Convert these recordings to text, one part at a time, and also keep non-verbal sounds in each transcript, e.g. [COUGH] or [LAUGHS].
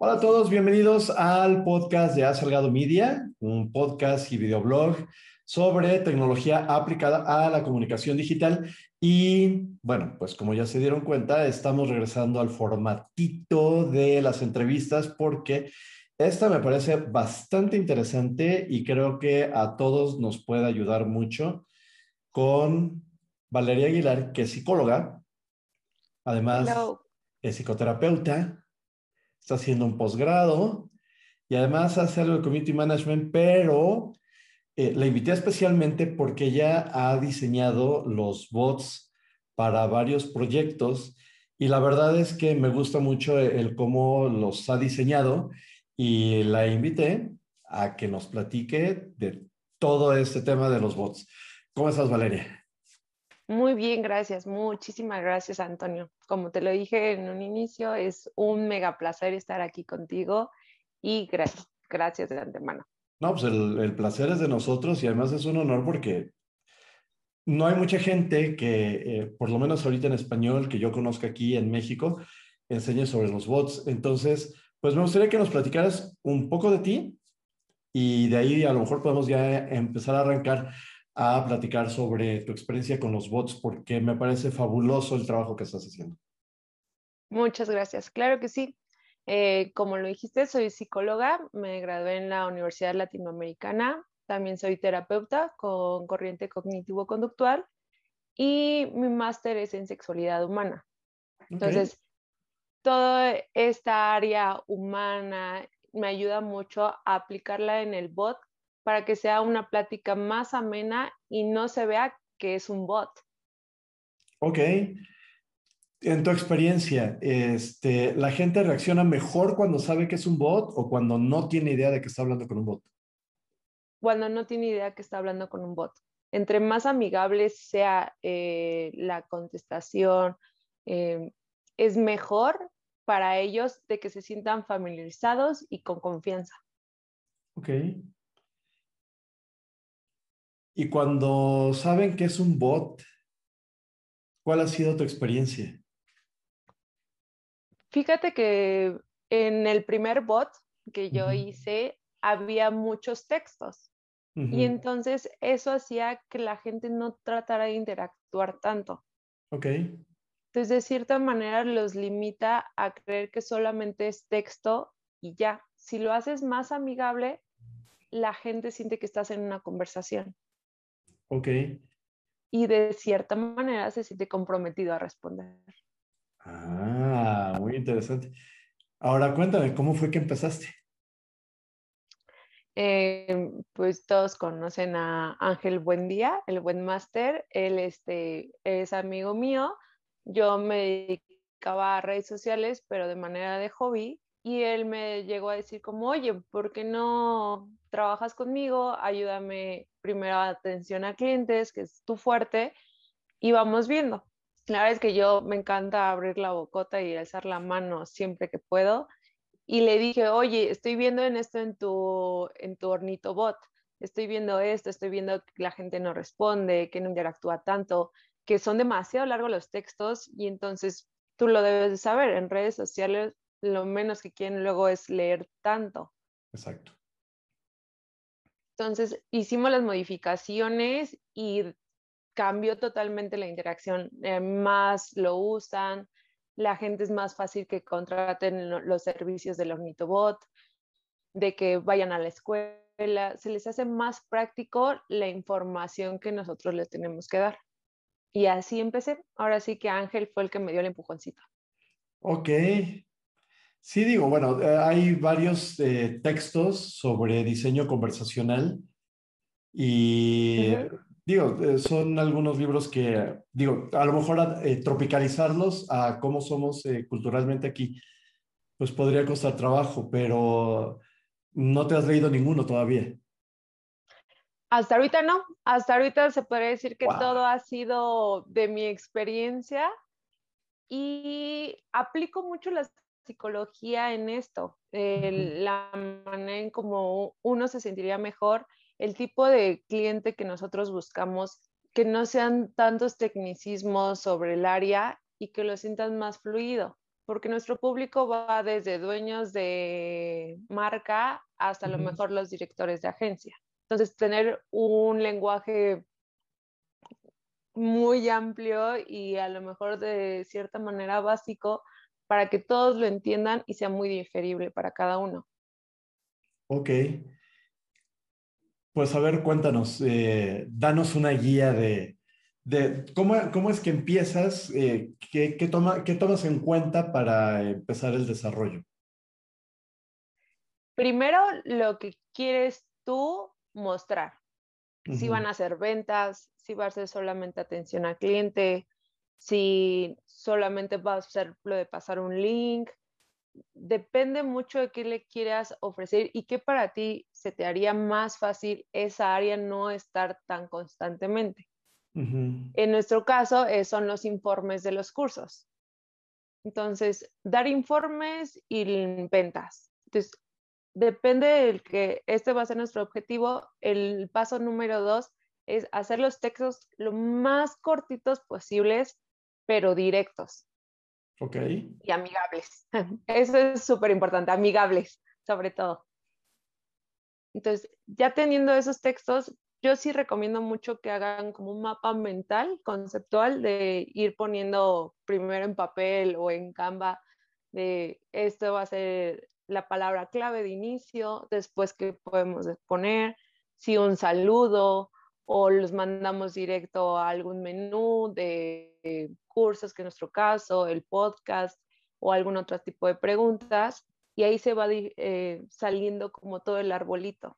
Hola a todos, bienvenidos al podcast de Ha Salgado Media, un podcast y videoblog sobre tecnología aplicada a la comunicación digital. Y bueno, pues como ya se dieron cuenta, estamos regresando al formatito de las entrevistas porque esta me parece bastante interesante y creo que a todos nos puede ayudar mucho con Valeria Aguilar, que es psicóloga, además es psicoterapeuta, está haciendo un posgrado y además hace algo de community management, pero eh, la invité especialmente porque ella ha diseñado los bots para varios proyectos y la verdad es que me gusta mucho el cómo los ha diseñado y la invité a que nos platique de todo este tema de los bots. ¿Cómo estás, Valeria? Muy bien, gracias. Muchísimas gracias, Antonio. Como te lo dije en un inicio, es un mega placer estar aquí contigo y gracias, gracias de antemano. No, pues el, placer es de nosotros y además es un honor porque no hay mucha gente que, eh, por lo menos ahorita en español, que yo conozca aquí en México, enseñe sobre los bots. Entonces, pues me gustaría que nos platicaras un poco de ti y de ahí a lo mejor podemos ya empezar a arrancar a platicar sobre tu experiencia con los bots porque me parece fabuloso el trabajo que estás haciendo. Muchas gracias. Claro que sí. Eh, como lo dijiste, soy psicóloga, me gradué en la Universidad Latinoamericana, también soy terapeuta con corriente cognitivo-conductual y mi máster es en sexualidad humana. Entonces, toda esta área humana me ayuda mucho a aplicarla en el bot para que sea una plática más amena y no se vea que es un bot. Ok. En tu experiencia, este, ¿la gente reacciona mejor cuando sabe que es un bot o cuando no tiene idea de que está hablando con un bot? Cuando no tiene idea que está hablando con un bot. Entre más amigable sea eh, la contestación, eh, es mejor para ellos de que se sientan familiarizados y con confianza. Ok. Y cuando saben que es un bot, ¿cuál ha sido tu experiencia? Fíjate que en el primer bot que yo hice había muchos textos y entonces eso hacía que la gente no tratara de interactuar tanto. Ok. Entonces, de cierta manera los limita a creer que solamente es texto y ya. Si lo haces más amigable, la gente siente que estás en una conversación. Ok. Y de cierta manera se siente comprometido a responder. Ah, muy interesante. Ahora cuéntame, ¿cómo fue que empezaste? Eh, pues todos conocen a Ángel Buendía, el buen máster. Él este, es amigo mío. Yo me dedicaba a redes sociales, pero de manera de hobby. Y él me llegó a decir como, oye, ¿por qué no trabajas conmigo? Ayúdame primero atención a clientes, que es tu fuerte, y vamos viendo. La verdad es que yo me encanta abrir la bocota y alzar la mano siempre que puedo. Y le dije, oye, estoy viendo en esto en tu, en tu ornito bot, estoy viendo esto, estoy viendo que la gente no responde, que no interactúa tanto, que son demasiado largos los textos y entonces tú lo debes de saber. En redes sociales lo menos que quieren luego es leer tanto. Exacto. Entonces hicimos las modificaciones y cambió totalmente la interacción. Eh, más lo usan, la gente es más fácil que contraten los servicios del Ornitobot, de que vayan a la escuela, se les hace más práctico la información que nosotros les tenemos que dar. Y así empecé. Ahora sí que Ángel fue el que me dio el empujoncito. Ok, Sí, digo, bueno, eh, hay varios eh, textos sobre diseño conversacional y digo, eh, son algunos libros que, digo, a lo mejor tropicalizarlos a cómo somos culturalmente aquí, pues podría costar trabajo, pero no te has leído ninguno todavía. Hasta ahorita no, hasta ahorita se puede decir que todo ha sido de mi experiencia y aplico mucho las psicología en esto, la manera en cómo uno se sentiría mejor, el tipo de cliente que nosotros buscamos, que no sean tantos tecnicismos sobre el área y que lo sientan más fluido. porque nuestro público va desde dueños de marca hasta a lo mejor los directores de agencia. Entonces, tener un lenguaje muy amplio y a lo mejor de cierta manera básico para que todos lo entiendan y sea muy digerible para cada uno. Ok. Pues a ver, cuéntanos, eh, danos una guía de, cómo, es que empiezas, eh, qué, toma, qué tomas en cuenta para empezar el desarrollo. Primero, lo que quieres tú mostrar. Si van a hacer ventas, si va a ser solamente atención al cliente, si solamente va a ser lo de pasar un link. Depende mucho de qué le quieras ofrecer y qué para ti se te haría más fácil esa área no estar tan constantemente. En nuestro caso eh, son los informes de los cursos. Entonces, dar informes y ventas. Entonces, depende del que este va a ser nuestro objetivo. El paso número dos es hacer los textos lo más cortitos posibles, pero directos. Ok. Y amigables. [LAUGHS] Eso es súper importante, amigables, sobre todo. Entonces, ya teniendo esos textos, yo sí recomiendo mucho que hagan como un mapa mental, conceptual, de ir poniendo primero en papel o en Canva de esto va a ser la palabra clave de inicio, después que podemos poner, si un saludo o los mandamos directo a algún menú de cursos, que en nuestro caso, el podcast o algún otro tipo de preguntas, y ahí se va eh, saliendo como todo el arbolito.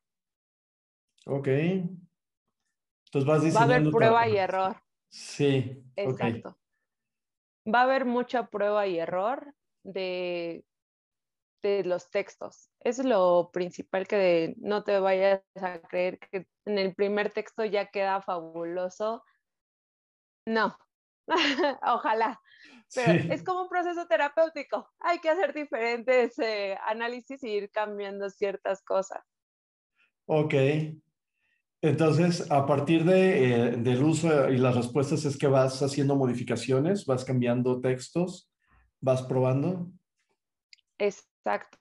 Ok. Entonces vas diciendo. Va a haber prueba y error. Sí. Exacto. Va a haber mucha prueba y error de de los textos. Eso es lo principal que no te vayas a creer que en el primer texto ya queda fabuloso. No, [LAUGHS] ojalá. Pero es como un proceso terapéutico. Hay que hacer diferentes eh, análisis y ir cambiando ciertas cosas. Ok. Entonces, a partir de, eh, del uso y las respuestas es que vas haciendo modificaciones, vas cambiando textos, vas probando. Exacto.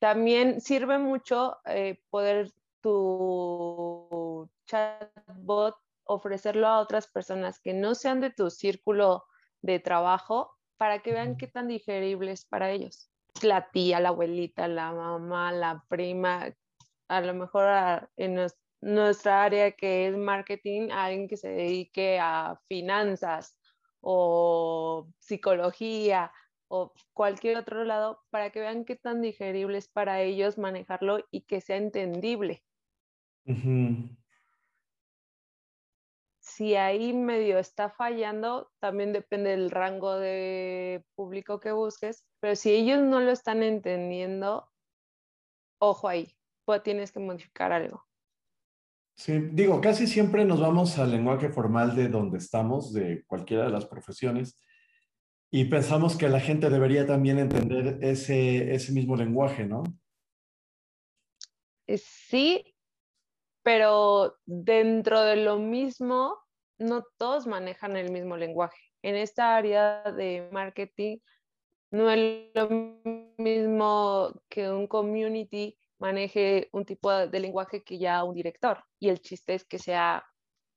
También sirve mucho eh, poder tu chatbot ofrecerlo a otras personas que no sean de tu círculo de trabajo para que vean qué tan digerible es para ellos. La tía, la abuelita, la mamá, la prima, a lo mejor en nuestra área que es marketing, alguien que se dedique a finanzas o psicología o cualquier otro lado para que vean qué tan digerible es para ellos manejarlo y que sea entendible. Si ahí medio está fallando, también depende del rango de público que busques, pero si ellos no lo están entendiendo, ojo ahí, pues tienes que modificar algo. Sí, digo, casi siempre nos vamos al lenguaje formal de donde estamos, de cualquiera de las profesiones, y pensamos que la gente debería también entender ese, ese mismo lenguaje, ¿no? Eh, sí, pero dentro de lo mismo, no todos manejan el mismo lenguaje. En esta área de marketing, no es lo mismo que un community maneje un tipo de lenguaje que ya un director. Y el chiste es que sea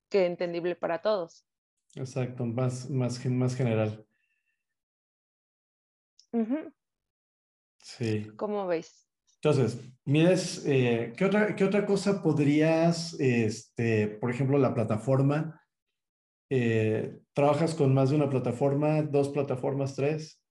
que entendible para todos. Exacto, más, más, más general. Sí. ¿Cómo ves? Entonces, mires, eh, ¿qué, otra, ¿qué otra cosa podrías, este, por ejemplo, la plataforma? Eh, ¿Trabajas con más de una plataforma, dos plataformas, tres?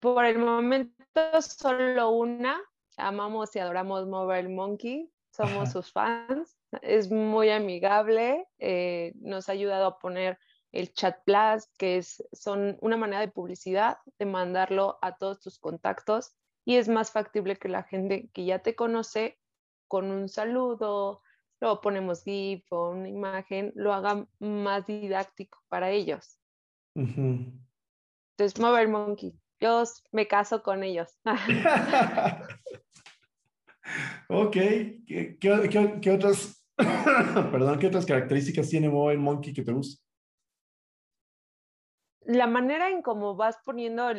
Por el momento solo una. Amamos y adoramos Mobile Monkey. Somos sus fans. Es muy amigable. Eh, nos ha ayudado a poner el chat plus, que es, son una manera de publicidad, de mandarlo a todos tus contactos y es más factible que la gente que ya te conoce con un saludo, luego ponemos GIF o una imagen, lo haga más didáctico para ellos. Entonces, Mobile Monkey, yo me caso con ellos. [LAUGHS] [LAUGHS] ok, ¿Qué, qué, qué otras, [COUGHS] perdón, qué otras características tiene Mobile Monkey que te gusta? la manera en cómo vas poniendo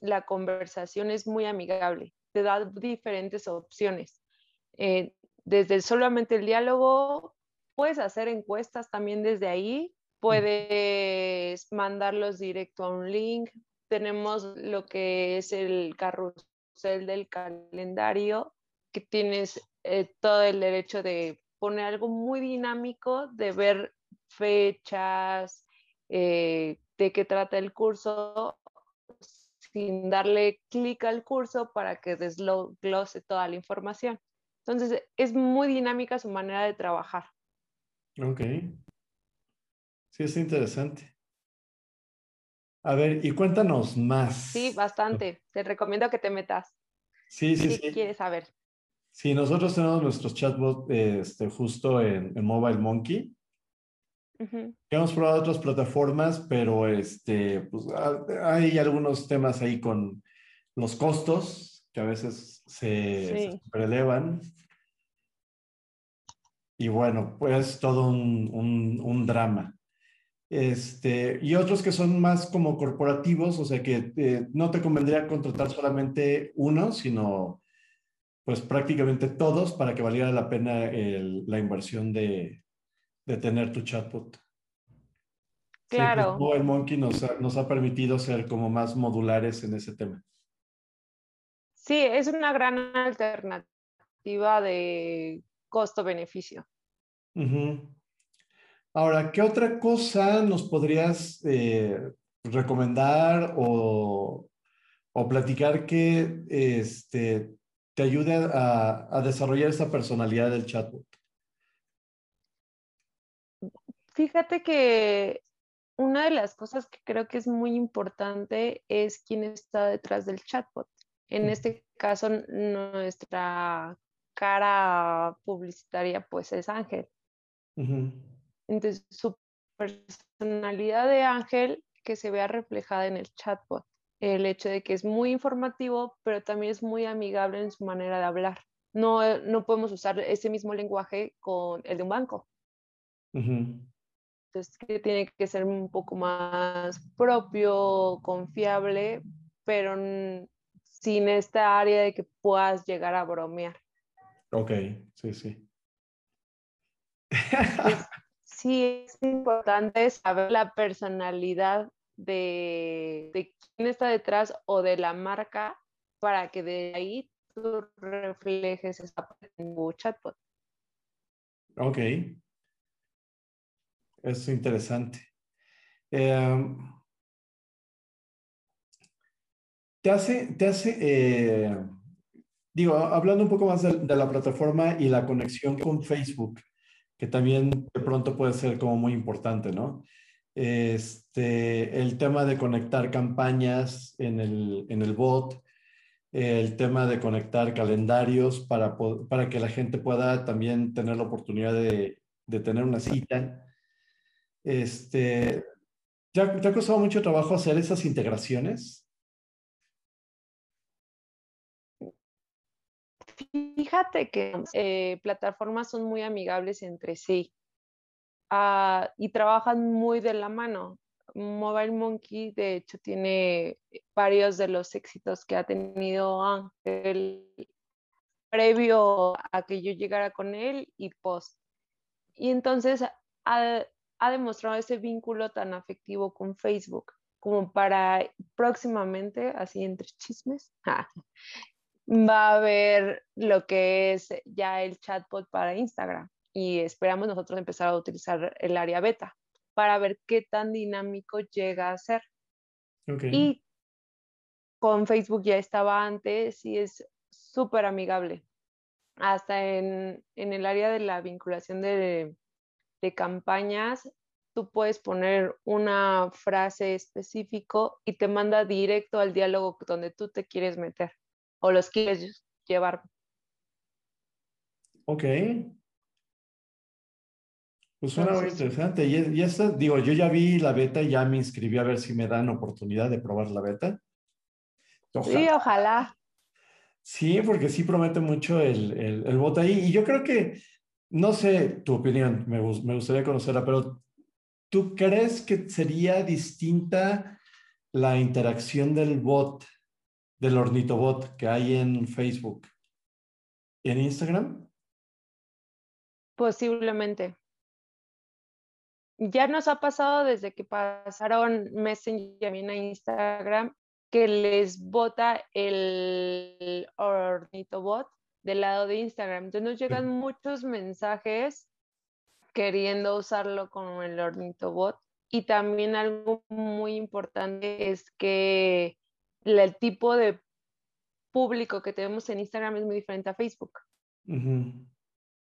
la conversación es muy amigable, te da diferentes opciones. Eh, desde solamente el diálogo, puedes hacer encuestas también desde ahí, puedes mandarlos directo a un link. Tenemos lo que es el carrusel del calendario, que tienes eh, todo el derecho de poner algo muy dinámico, de ver fechas, eh, de qué trata el curso, sin darle clic al curso para que desglose toda la información. Entonces, es muy dinámica su manera de trabajar. Ok. Sí, es interesante. A ver, y cuéntanos más. Sí, bastante. Te recomiendo que te metas. Sí, sí, ¿Qué quieres saber? Sí, nosotros tenemos nuestros chatbots este, justo en, Mobile Monkey. Hemos probado otras plataformas, pero este, pues, hay algunos temas ahí con los costos que a veces se, prelevan. Y bueno, pues todo un, drama. Este, y otros que son más como corporativos, o sea que eh, no te convendría contratar solamente uno, sino pues prácticamente todos para que valiera la pena la inversión de, tener tu chatbot. Pues, claro. el Monkey nos ha, nos ha permitido ser como más modulares en ese tema. Sí, es una gran alternativa de costo-beneficio. Ahora, ¿qué otra cosa nos podrías eh, recomendar o, o, platicar que este, te ayude a, desarrollar esa personalidad del chatbot? Fíjate que una de las cosas que creo que es muy importante es quién está detrás del chatbot. En este caso, nuestra cara publicitaria pues es Ángel. Entonces, su personalidad de Ángel que se vea reflejada en el chatbot el hecho de que es muy informativo, pero también es muy amigable en su manera de hablar. No, eh, no podemos usar ese mismo lenguaje con el de un banco. Entonces, que tiene que ser un poco más propio, confiable, pero sin esta área de que puedas llegar a bromear. Ok, sí, sí. [LAUGHS] sí, es importante saber la personalidad de, quién está detrás o de la marca para que de ahí tú reflejes esa parte en tu chatbot. Ok. Es interesante. Em, te hace, te hace eh, digo, hablando un poco más de, la plataforma y la conexión con Facebook, que también de pronto puede ser como muy importante, ¿no? este, el tema de conectar campañas en el, en el bot, el tema de conectar calendarios para, para que la gente pueda también tener la oportunidad de, de tener una cita. Este, ¿te, ha, ¿Te ha costado mucho trabajo hacer esas integraciones? Fíjate que eh, plataformas son muy amigables entre sí. Ah, y trabajan muy de la mano. Mobile Monkey, de hecho, tiene varios de los éxitos que ha tenido Ángel previo a que yo llegara con él y post. Y entonces ha, ha demostrado ese vínculo tan afectivo con Facebook como para próximamente, así entre chismes, [LAUGHS] va a haber lo que es ya el chatbot para Instagram y esperamos nosotros empezar a utilizar el área beta para ver qué tan dinámico llega a ser. Y con Facebook ya estaba antes y es súper amigable. Hasta en, el área de la vinculación de, de campañas, tú puedes poner una frase específico y te manda directo al diálogo donde tú te quieres meter o los quieres llevar. Ok, pues suena muy interesante. Y, esto, digo, yo ya vi la beta y ya me inscribí a ver si me dan oportunidad de probar la beta. Sí, ojalá. Sí, porque sí promete mucho el, el, el bot ahí. Y yo creo que, no sé tu opinión, me, me gustaría conocerla, pero ¿tú crees que sería distinta la interacción del bot, del ornitobot que hay en Facebook, en Instagram? Posiblemente. Ya nos ha pasado desde que pasaron Messenger a Instagram que les bota el ornitobot del lado de Instagram. Entonces nos llegan muchos mensajes queriendo usarlo como el ornitobot. Y también algo muy importante es que el tipo de público que tenemos en Instagram es muy diferente a Facebook.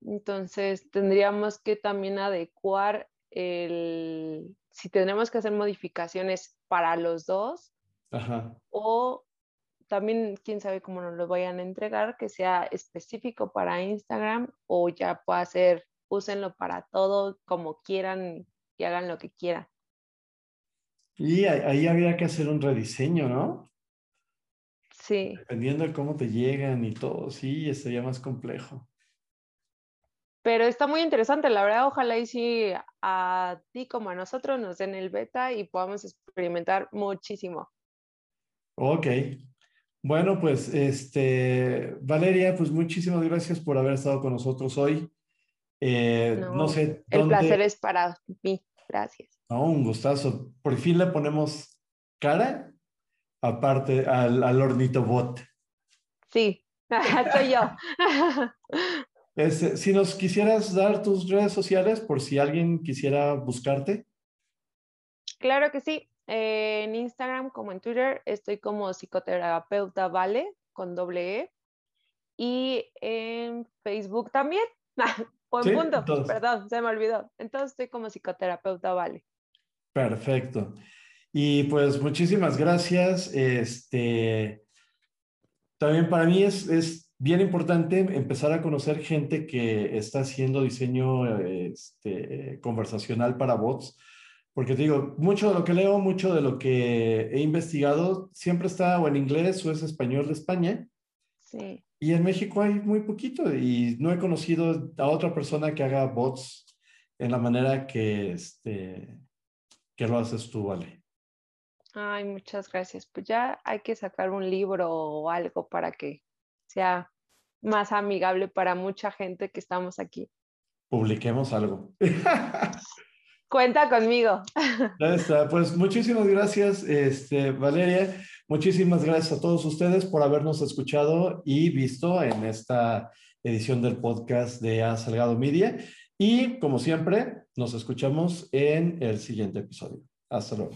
Entonces tendríamos que también adecuar el, si tenemos que hacer modificaciones para los dos, o también quién sabe cómo nos lo vayan a entregar, que sea específico para Instagram o ya pueda ser, úsenlo para todo como quieran y hagan lo que quieran. Y ahí había que hacer un rediseño, ¿no? Sí. Dependiendo de cómo te llegan y todo, sí, sería más complejo. Pero está muy interesante, la verdad, ojalá y si a ti como a nosotros nos den el beta y podamos experimentar muchísimo. Ok. Bueno, pues este, Valeria, pues muchísimas gracias por haber estado con nosotros hoy. Eh, no, sé. El placer es para mí. Gracias. No, un gustazo. Por fin le ponemos cara aparte al, al hornito bot. Sí, [LAUGHS] soy yo. Este, si nos quisieras dar tus redes sociales por si alguien quisiera buscarte. Claro que sí. en Instagram como en Twitter estoy como psicoterapeuta Vale con doble E. Y en Facebook también. [LAUGHS] o en punto, perdón, se me olvidó. Entonces estoy como psicoterapeuta Vale. Perfecto. Y pues muchísimas gracias. Este, también para mí es, es bien importante empezar a conocer gente que está haciendo diseño este, conversacional para bots, porque te digo, mucho de lo que leo, mucho de lo que he investigado, siempre está o en inglés o es español de España. Sí. Y en México hay muy poquito y no he conocido a otra persona que haga bots en la manera que, este, que lo haces tú, Vale. Ay, muchas gracias. Pues ya hay que sacar un libro o algo para que sea más amigable para mucha gente que estamos aquí. Publiquemos algo. [LAUGHS] Cuenta conmigo. [LAUGHS] Ya está. Pues muchísimas gracias, este, Valeria. Muchísimas gracias a todos ustedes por habernos escuchado y visto en esta edición del podcast de A Salgado Media. Y como siempre, nos escuchamos en el siguiente episodio. Hasta luego.